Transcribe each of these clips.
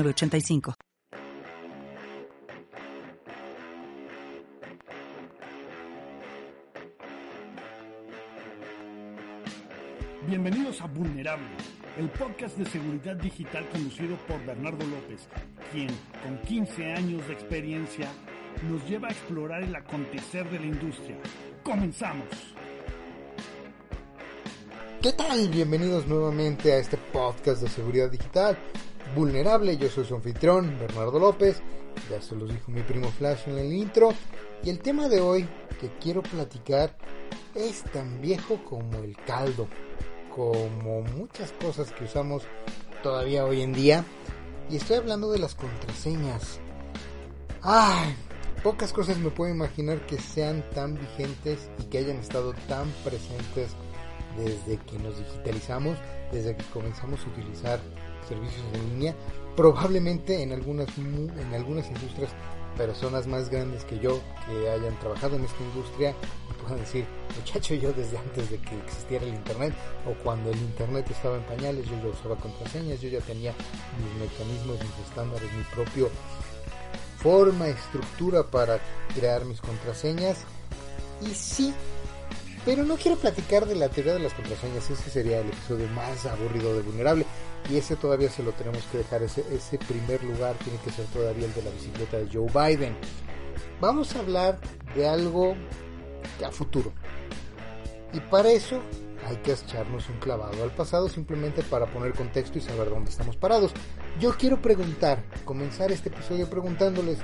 85 Bienvenidos a Vulnerable, el podcast de seguridad digital conducido por Bernardo López, quien, con 15 años de experiencia, nos lleva a explorar el acontecer de la industria. ¡Comenzamos! ¿Qué tal? Bienvenidos nuevamente a este podcast de seguridad digital vulnerable. Yo soy su anfitrión, Bernardo López. Ya se los dijo mi primo Flash en el intro. Y el tema de hoy que quiero platicar es tan viejo como el caldo. Como muchas cosas que usamos todavía hoy en día. Y estoy hablando de las contraseñas. Ay, pocas cosas me puedo imaginar que sean tan vigentes y que hayan estado tan presentes desde que nos digitalizamos, desde que comenzamos a utilizar servicios en línea, probablemente en algunas, en algunas industrias personas más grandes que yo que hayan trabajado en esta industria puedan decir, muchacho, yo desde antes de que existiera el Internet o cuando el Internet estaba en pañales, yo ya usaba contraseñas, yo ya tenía mis mecanismos, mis estándares, mi propio forma, estructura para crear mis contraseñas. Y sí, pero no quiero platicar de la teoría de las contraseñas, ese sería el episodio más aburrido de vulnerable. Y ese todavía se lo tenemos que dejar, ese, ese primer lugar tiene que ser todavía el de la bicicleta de Joe Biden. Vamos a hablar de algo a futuro. Y para eso hay que echarnos un clavado al pasado simplemente para poner contexto y saber dónde estamos parados. Yo quiero preguntar, comenzar este episodio preguntándoles,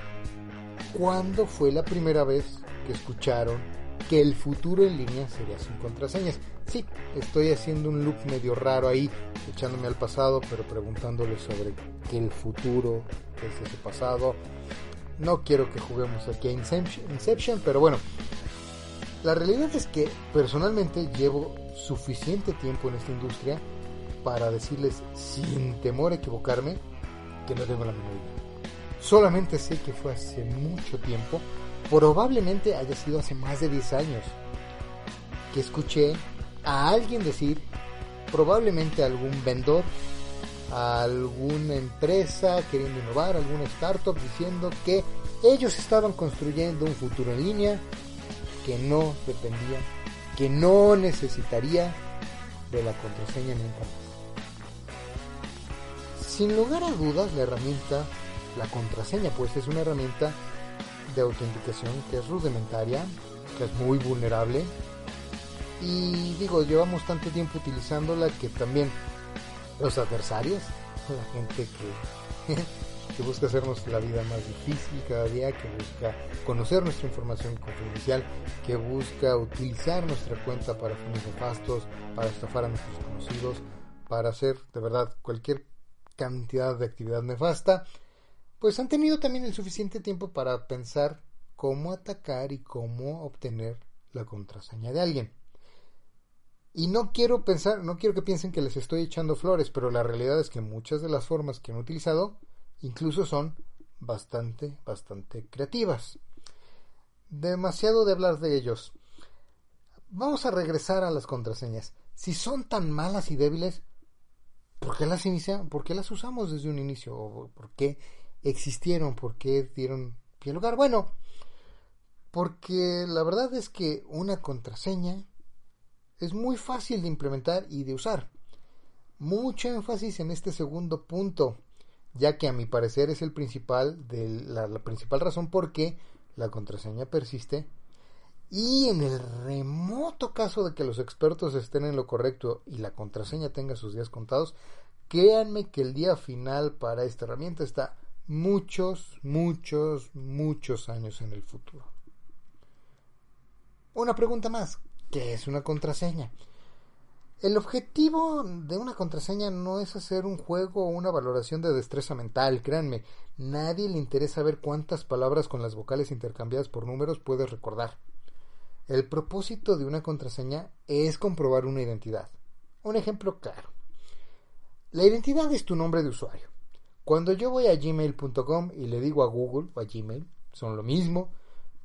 ¿cuándo fue la primera vez que escucharon que el futuro en línea sería sin contraseñas. Sí, estoy haciendo un loop medio raro ahí, echándome al pasado, pero preguntándole sobre qué el futuro, es ese pasado. No quiero que juguemos aquí a Inception, pero bueno, la realidad es que personalmente llevo suficiente tiempo en esta industria para decirles sin temor a equivocarme que no tengo la menor idea. Solamente sé que fue hace mucho tiempo probablemente haya sido hace más de 10 años que escuché a alguien decir, probablemente algún vendedor, alguna empresa queriendo innovar, alguna startup diciendo que ellos estaban construyendo un futuro en línea que no dependía, que no necesitaría de la contraseña nunca más. Sin lugar a dudas, la herramienta, la contraseña, pues es una herramienta de autenticación que es rudimentaria, que es muy vulnerable. Y digo, llevamos tanto tiempo utilizándola que también los adversarios, la gente que, que busca hacernos la vida más difícil cada día, que busca conocer nuestra información confidencial, que busca utilizar nuestra cuenta para fines nefastos, para estafar a nuestros conocidos, para hacer de verdad cualquier cantidad de actividad nefasta pues han tenido también el suficiente tiempo para pensar cómo atacar y cómo obtener la contraseña de alguien. Y no quiero pensar, no quiero que piensen que les estoy echando flores, pero la realidad es que muchas de las formas que han utilizado incluso son bastante, bastante creativas. Demasiado de hablar de ellos. Vamos a regresar a las contraseñas. Si son tan malas y débiles, ¿por qué las iniciamos? ¿Por qué las usamos desde un inicio? ¿O por qué existieron, por qué dieron pie lugar. Bueno, porque la verdad es que una contraseña es muy fácil de implementar y de usar. Mucho énfasis en este segundo punto, ya que a mi parecer es el principal la, la principal razón por qué la contraseña persiste. Y en el remoto caso de que los expertos estén en lo correcto y la contraseña tenga sus días contados, créanme que el día final para esta herramienta está muchos, muchos, muchos años en el futuro. Una pregunta más. ¿Qué es una contraseña? El objetivo de una contraseña no es hacer un juego o una valoración de destreza mental, créanme. Nadie le interesa ver cuántas palabras con las vocales intercambiadas por números puedes recordar. El propósito de una contraseña es comprobar una identidad. Un ejemplo claro. La identidad es tu nombre de usuario. Cuando yo voy a gmail.com y le digo a Google o a Gmail, son lo mismo,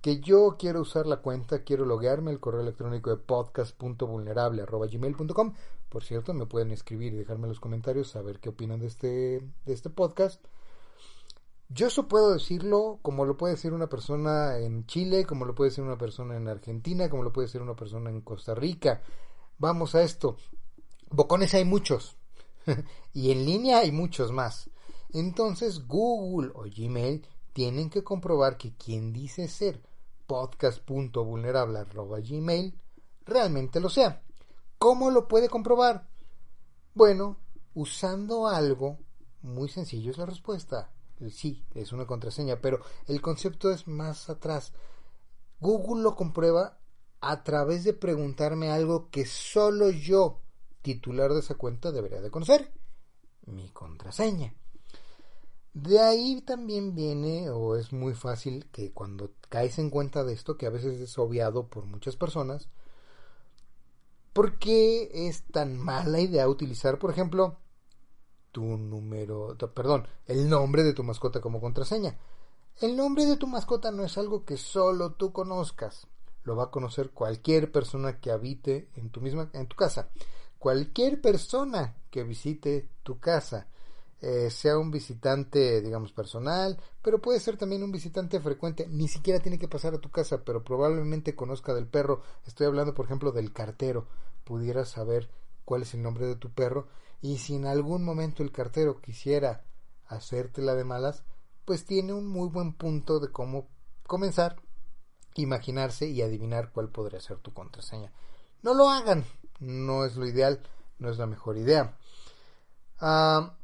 que yo quiero usar la cuenta, quiero loguearme el correo electrónico de podcast.vulnerable.gmail.com. Por cierto, me pueden escribir y dejarme en los comentarios saber qué opinan de este, de este podcast. Yo eso puedo decirlo como lo puede decir una persona en Chile, como lo puede decir una persona en Argentina, como lo puede decir una persona en Costa Rica. Vamos a esto. Bocones hay muchos. y en línea hay muchos más. Entonces Google o Gmail tienen que comprobar que quien dice ser podcast.vulnerable.gmail realmente lo sea. ¿Cómo lo puede comprobar? Bueno, usando algo muy sencillo es la respuesta. Sí, es una contraseña, pero el concepto es más atrás. Google lo comprueba a través de preguntarme algo que solo yo, titular de esa cuenta, debería de conocer. Mi contraseña. De ahí también viene, o es muy fácil que cuando caes en cuenta de esto, que a veces es obviado por muchas personas, ¿por qué es tan mala idea utilizar, por ejemplo, tu número, perdón, el nombre de tu mascota como contraseña? El nombre de tu mascota no es algo que solo tú conozcas. Lo va a conocer cualquier persona que habite en tu misma en tu casa. Cualquier persona que visite tu casa eh, sea un visitante, digamos, personal, pero puede ser también un visitante frecuente, ni siquiera tiene que pasar a tu casa, pero probablemente conozca del perro. Estoy hablando, por ejemplo, del cartero. Pudiera saber cuál es el nombre de tu perro y si en algún momento el cartero quisiera hacértela de malas, pues tiene un muy buen punto de cómo comenzar, imaginarse y adivinar cuál podría ser tu contraseña. No lo hagan, no es lo ideal, no es la mejor idea. Ah,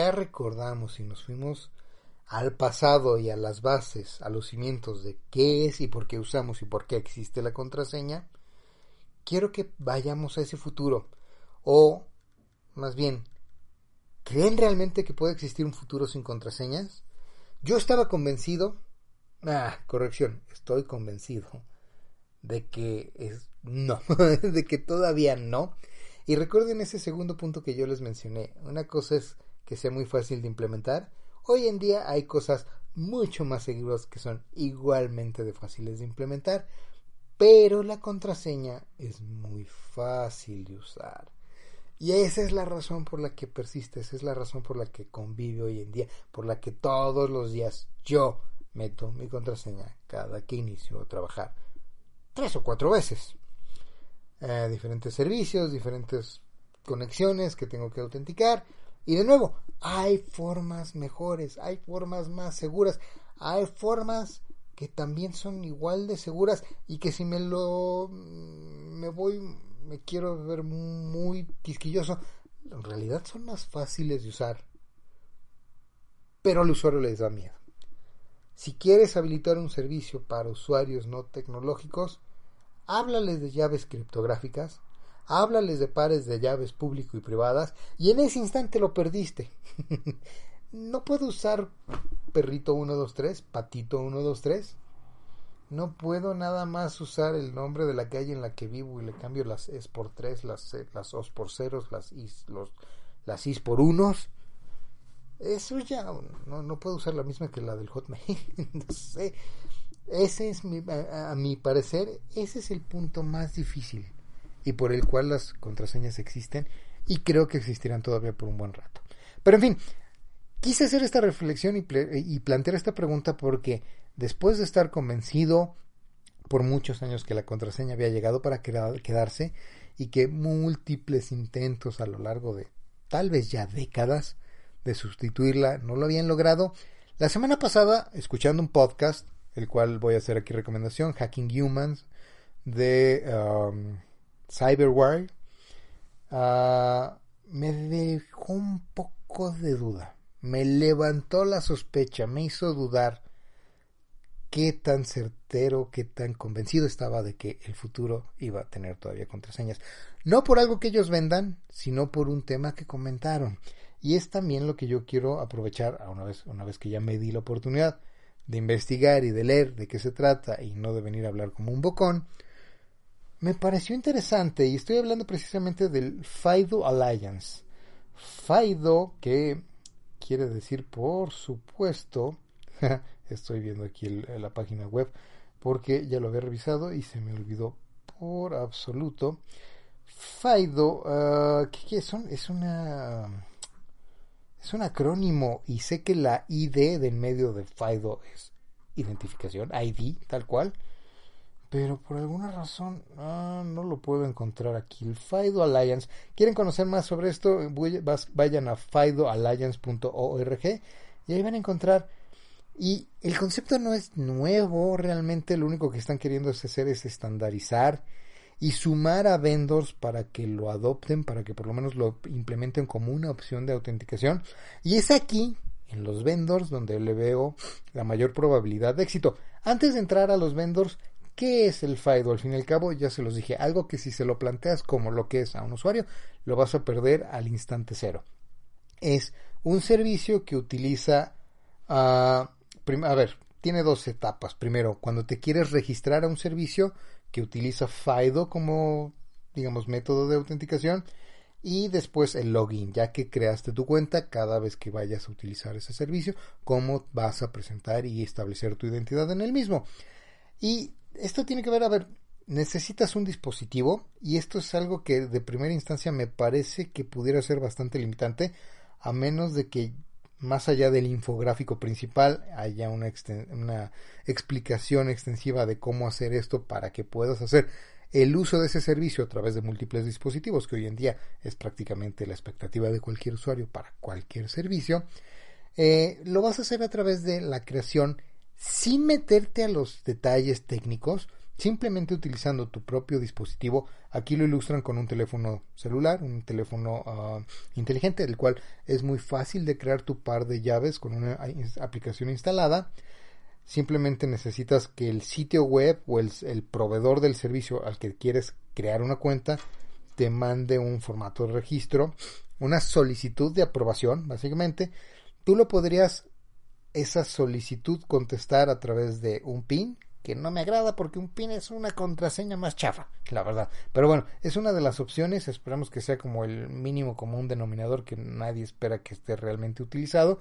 ya recordamos y nos fuimos al pasado y a las bases, a los cimientos de qué es y por qué usamos y por qué existe la contraseña, quiero que vayamos a ese futuro. O, más bien, ¿creen realmente que puede existir un futuro sin contraseñas? Yo estaba convencido, ah, corrección, estoy convencido de que es no, de que todavía no. Y recuerden ese segundo punto que yo les mencioné. Una cosa es que sea muy fácil de implementar. Hoy en día hay cosas mucho más seguras que son igualmente de fáciles de implementar, pero la contraseña es muy fácil de usar. Y esa es la razón por la que persiste, esa es la razón por la que convive hoy en día, por la que todos los días yo meto mi contraseña cada que inicio a trabajar. Tres o cuatro veces. Eh, diferentes servicios, diferentes conexiones que tengo que autenticar y de nuevo, hay formas mejores, hay formas más seguras, hay formas que también son igual de seguras y que si me lo me voy me quiero ver muy quisquilloso, en realidad son más fáciles de usar. Pero al usuario les da miedo. Si quieres habilitar un servicio para usuarios no tecnológicos, háblales de llaves criptográficas, háblales de pares de llaves público y privadas y en ese instante lo perdiste. no puedo usar perrito 123, patito 123. No puedo nada más usar el nombre de la calle en la que vivo y le cambio las es por 3, las, eh, las os por ceros, las is, los, las is por unos. Eso ya no, no puedo usar la misma que la del Hotmail. Ese es mi, a mi parecer, ese es el punto más difícil y por el cual las contraseñas existen y creo que existirán todavía por un buen rato. Pero en fin, quise hacer esta reflexión y, plantear esta pregunta porque después de estar convencido por muchos años que la contraseña había llegado para quedarse y que múltiples intentos a lo largo de tal vez ya décadas de sustituirla no lo habían logrado, la semana pasada, escuchando un podcast, el cual voy a hacer aquí recomendación, Hacking Humans, de Cyberwire, ah, me dejó un poco de duda. Me levantó la sospecha, me hizo dudar. qué tan certero, qué tan convencido estaba de que el futuro iba a tener todavía contraseñas. No por algo que ellos vendan, sino por un tema que comentaron. Y es también lo que yo quiero aprovechar una vez, una vez que ya me di la oportunidad de investigar y de leer de qué se trata y no de venir a hablar como un bocón. Me pareció interesante y estoy hablando precisamente del FIDO Alliance. FIDO que quiere decir, por supuesto, estoy viendo aquí la página web porque ya lo había revisado y se me olvidó por absoluto. FIDO, uh, ¿qué, son? Es una es un acrónimo y sé que la ID del medio de FIDO es identificación, ID, tal cual. Pero por alguna razón ah, no lo puedo encontrar aquí. El FIDO Alliance. ¿Quieren conocer más sobre esto? Vayan a fidoalliance.org y ahí van a encontrar. Y el concepto no es nuevo, realmente lo único que están queriendo hacer es estandarizar y sumar a vendors para que lo adopten, para que por lo menos lo implementen como una opción de autenticación. Y es aquí, en los vendors, donde le veo la mayor probabilidad de éxito. Antes de entrar a los vendors, ¿qué es el FIDO? Al fin y al cabo, ya se los dije, algo que si se lo planteas como lo que es a un usuario, lo vas a perder al instante cero. Es un servicio que utiliza... Uh, a ver, tiene dos etapas. Primero, cuando te quieres registrar a un servicio, que utiliza FIDO como, digamos, método de autenticación y después el login, ya que creaste tu cuenta cada vez que vayas a utilizar ese servicio, cómo vas a presentar y establecer tu identidad en el mismo. Y esto tiene que ver, a ver, necesitas un dispositivo y esto es algo que de primera instancia me parece que pudiera ser bastante limitante, a menos de que más allá del infográfico principal, haya una, una, explicación extensiva de cómo hacer esto para que puedas hacer el uso de ese servicio a través de múltiples dispositivos, que hoy en día es prácticamente la expectativa de cualquier usuario para cualquier servicio, eh, lo vas a hacer a través de la creación sin meterte a los detalles técnicos, simplemente utilizando tu propio dispositivo. Aquí lo ilustran con un teléfono celular, un teléfono ah, inteligente, el cual es muy fácil de crear tu par de llaves con una aplicación instalada. Simplemente necesitas que el sitio web o el, el proveedor del servicio al que quieres crear una cuenta te mande un formato de registro, una solicitud de aprobación, básicamente. Tú lo podrías esa solicitud contestar a través de un PIN que no me agrada porque un PIN es una contraseña más chafa, la verdad. Pero bueno, es una de las opciones, esperamos que sea como el mínimo común denominador que nadie espera que esté realmente utilizado.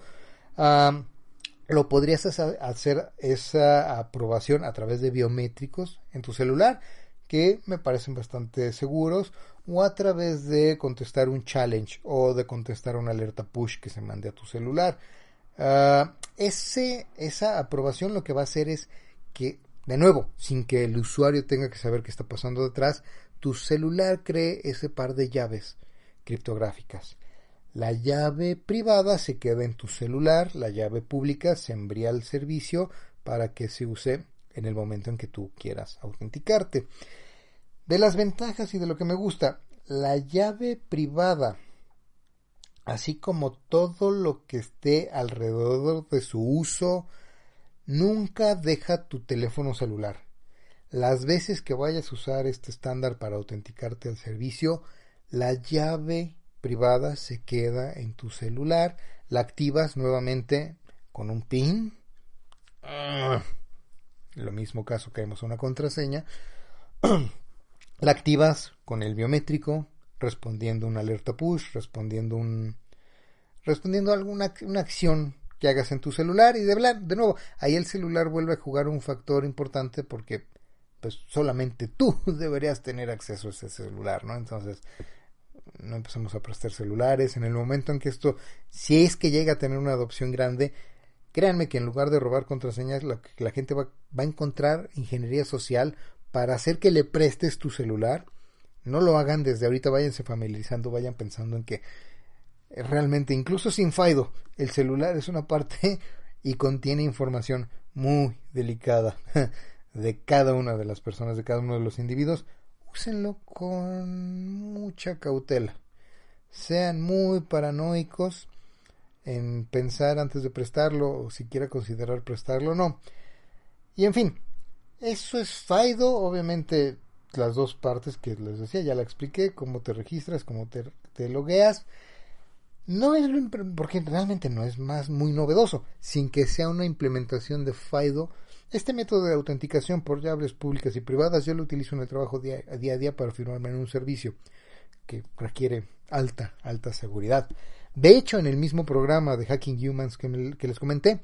lo podrías hacer esa aprobación a través de biométricos en tu celular, que me parecen bastante seguros, o a través de contestar un challenge o de contestar una alerta push que se mande a tu celular. Ah, ese, esa aprobación lo que va a hacer es que de nuevo, sin que el usuario tenga que saber qué está pasando detrás, tu celular cree ese par de llaves criptográficas. La llave privada se queda en tu celular, la llave pública se envía al servicio para que se use en el momento en que tú quieras autenticarte. De las ventajas y de lo que me gusta, la llave privada, así como todo lo que esté alrededor de su uso, Nunca deja tu teléfono celular. Las veces que vayas a usar este estándar para autenticarte al servicio, la llave privada se queda en tu celular, la activas nuevamente con un PIN. Ah, lo mismo caso que una contraseña. la activas con el biométrico, respondiendo una alerta push, respondiendo un respondiendo a alguna una acción que hagas en tu celular y de, de nuevo, ahí el celular vuelve a jugar un factor importante porque pues solamente tú deberías tener acceso a ese celular, ¿no? Entonces, no empezamos a prestar celulares. En el momento en que esto, si es que llega a tener una adopción grande, créanme que en lugar de robar contraseñas, la, la gente va, va a encontrar ingeniería social para hacer que le prestes tu celular. No lo hagan desde ahorita, váyanse familiarizando, vayan pensando en que realmente, incluso sin FIDO, el celular es una parte y contiene información muy delicada de cada una de las personas, de cada uno de los individuos. Úsenlo con mucha cautela. Sean muy paranoicos en pensar antes de prestarlo o siquiera considerar prestarlo o no. Y en fin, eso es FIDO, obviamente las dos partes que les decía, ya la expliqué, cómo te registras, cómo te, te logueas. No es lo porque realmente no es más muy novedoso, sin que sea una implementación de FIDO. Este método de autenticación por llaves públicas y privadas yo lo utilizo en el trabajo día, a día para firmarme en un servicio que requiere alta, alta seguridad. De hecho, en el mismo programa de Hacking Humans que, les comenté,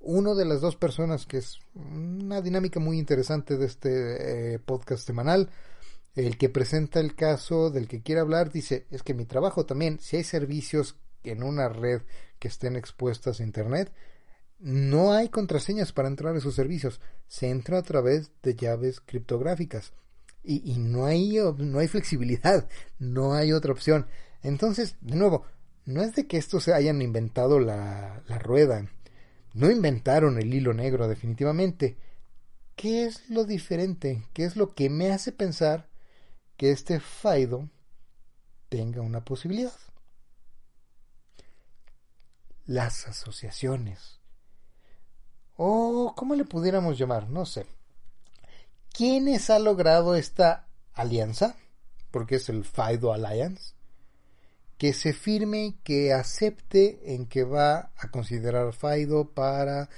uno de las dos personas que es una dinámica muy interesante de este eh, podcast semanal, el que presenta el caso del que quiere hablar dice, es que mi trabajo también, si hay servicios en una red que estén expuestas a Internet, no hay contraseñas para entrar a esos servicios. Se entra a través de llaves criptográficas. Y, no, hay, no hay flexibilidad, no hay otra opción. Entonces, de nuevo, no es de que estos se hayan inventado la, la rueda. No inventaron el hilo negro definitivamente. ¿Qué es lo diferente? ¿Qué es lo que me hace pensar que este faido tenga una posibilidad. Las asociaciones. O, ¿cómo le pudiéramos llamar? No sé. ¿Quiénes ha logrado esta alianza? Porque es el FIDO Alliance. Que se firme, que acepte en que va a considerar FIDO para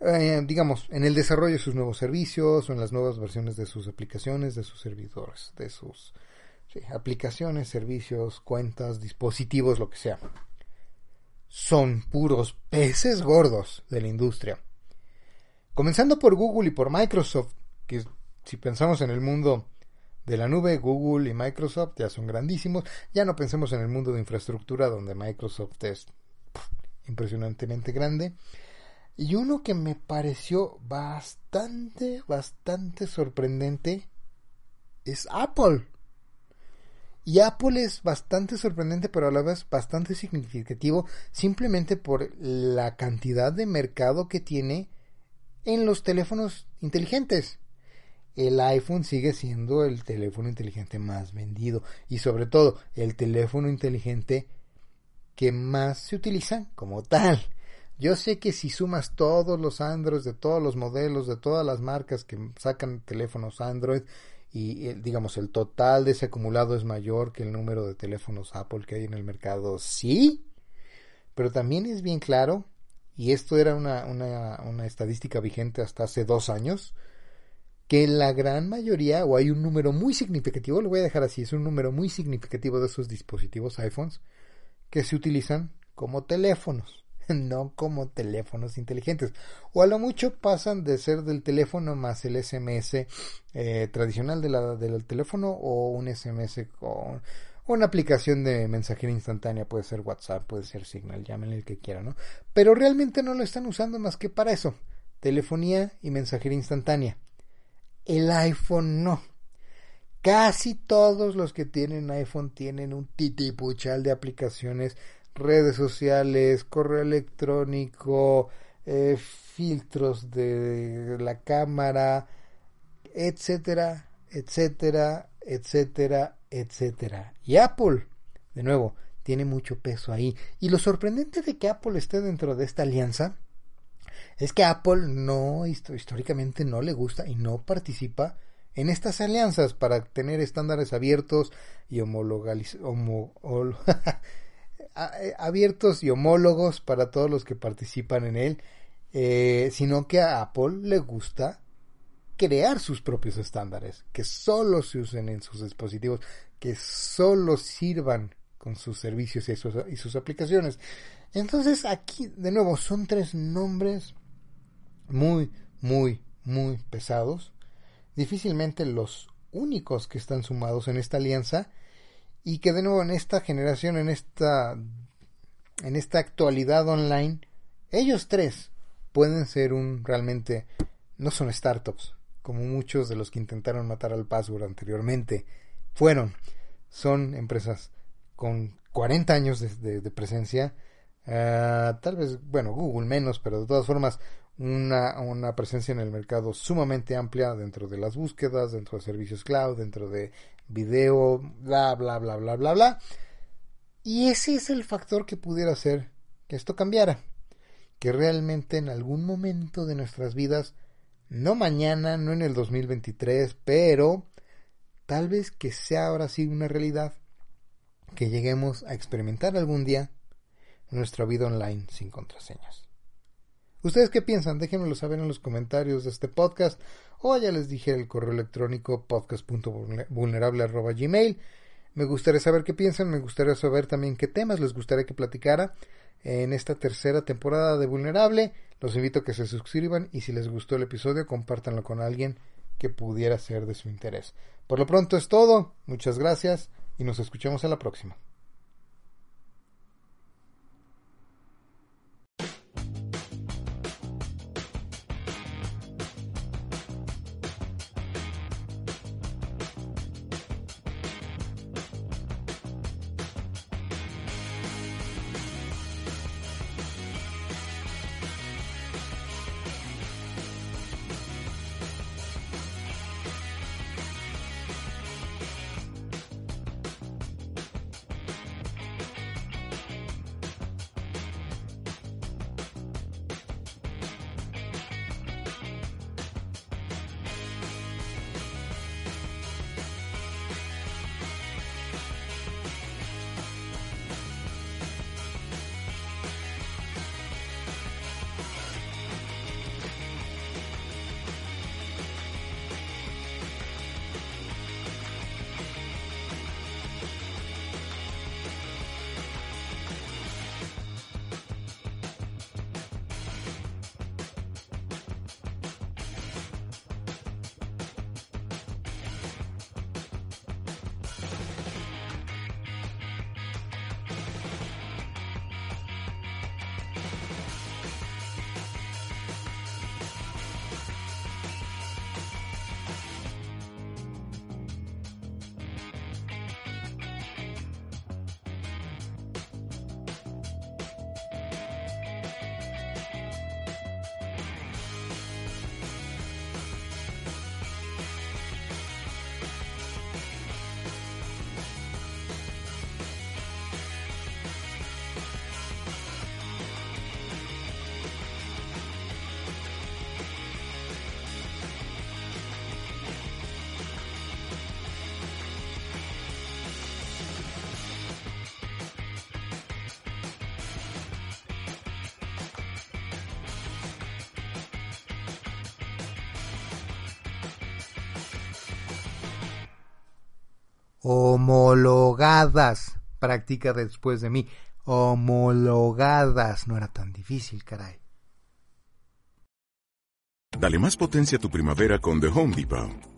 eh, digamos, en el desarrollo de sus nuevos servicios o en las nuevas versiones de sus aplicaciones, de sus servidores, de sus aplicaciones, servicios, cuentas, dispositivos, lo que sea. Son puros peces gordos de la industria. Comenzando por Google y por Microsoft, que si pensamos en el mundo de la nube, Google y Microsoft ya son grandísimos. Ya no pensemos en el mundo de infraestructura, donde Microsoft es impresionantemente grande. Y uno que me pareció bastante, bastante sorprendente es Apple. Y Apple es bastante sorprendente, pero a la vez bastante significativo, simplemente por la cantidad de mercado que tiene en los teléfonos inteligentes. El iPhone sigue siendo el teléfono inteligente más vendido y sobre todo el teléfono inteligente que más se utiliza como tal. Yo sé que si sumas todos los Androids de todos los modelos, de todas las marcas que sacan teléfonos Android, y digamos el total de ese acumulado es mayor que el número de teléfonos Apple que hay en el mercado, sí, pero también es bien claro, y esto era una, una, una estadística vigente hasta hace dos años, que la gran mayoría, o hay un número muy significativo, lo voy a dejar así, es un número muy significativo de esos dispositivos iPhones que se utilizan como teléfonos. no como teléfonos inteligentes. O a lo mucho pasan de ser del teléfono más el SMS eh, tradicional de la, del teléfono o un SMS con una aplicación de mensajería instantánea, puede ser WhatsApp, puede ser Signal, llámenle el que quiera, ¿no? Pero realmente no lo están usando más que para eso, telefonía y mensajería instantánea. El iPhone no. Casi todos los que tienen iPhone tienen un titipuchal de aplicaciones redes sociales, correo electrónico, eh, filtros de la cámara, etcétera, etcétera, etcétera, etcétera. Y Apple, de nuevo, tiene mucho peso ahí. Y lo sorprendente de que Apple esté dentro de esta alianza es que Apple no históricamente no le gusta y no participa en estas alianzas para tener estándares abiertos y homologalizados Eh, abiertos y homólogos para todos los que participan en él, eh, sino que a Apple le gusta crear sus propios estándares, que solo se usen en sus dispositivos, que solo sirvan con sus servicios y sus aplicaciones. Entonces aquí, de nuevo, son tres nombres muy, muy, muy pesados, difícilmente los únicos que están sumados en esta alianza, y que de nuevo en esta generación, en esta, en esta actualidad online, ellos tres pueden ser un realmente, no son startups, como muchos de los que intentaron matar al password anteriormente fueron, son empresas con 40 años de, presencia, ah, tal vez, bueno, Google menos, pero de todas formas, una, una, presencia en el mercado sumamente amplia dentro de las búsquedas, dentro de servicios cloud, dentro de video, bla, bla, bla, bla, bla, bla. Y ese es el factor que pudiera hacer que esto cambiara. Que realmente en algún momento de nuestras vidas No mañana, no en el 2023, pero tal vez que sea ahora sí una realidad que lleguemos a experimentar algún día nuestra vida online sin contraseñas. ¿Ustedes qué piensan? Déjenmelo saber en los comentarios de este podcast o ya les dije el correo electrónico podcast.vulnerable.gmail. Me gustaría saber qué piensan, me gustaría saber también qué temas les gustaría que platicara en esta tercera temporada de Vulnerable. Los invito a que se suscriban y si les gustó el episodio compártanlo con alguien que pudiera ser de su interés. Por lo pronto es todo, muchas gracias y nos escuchamos en la próxima. Homologadas. Practica después de mí. Homologadas. No era tan difícil, caray. Dale más potencia a tu primavera con The Home Depot.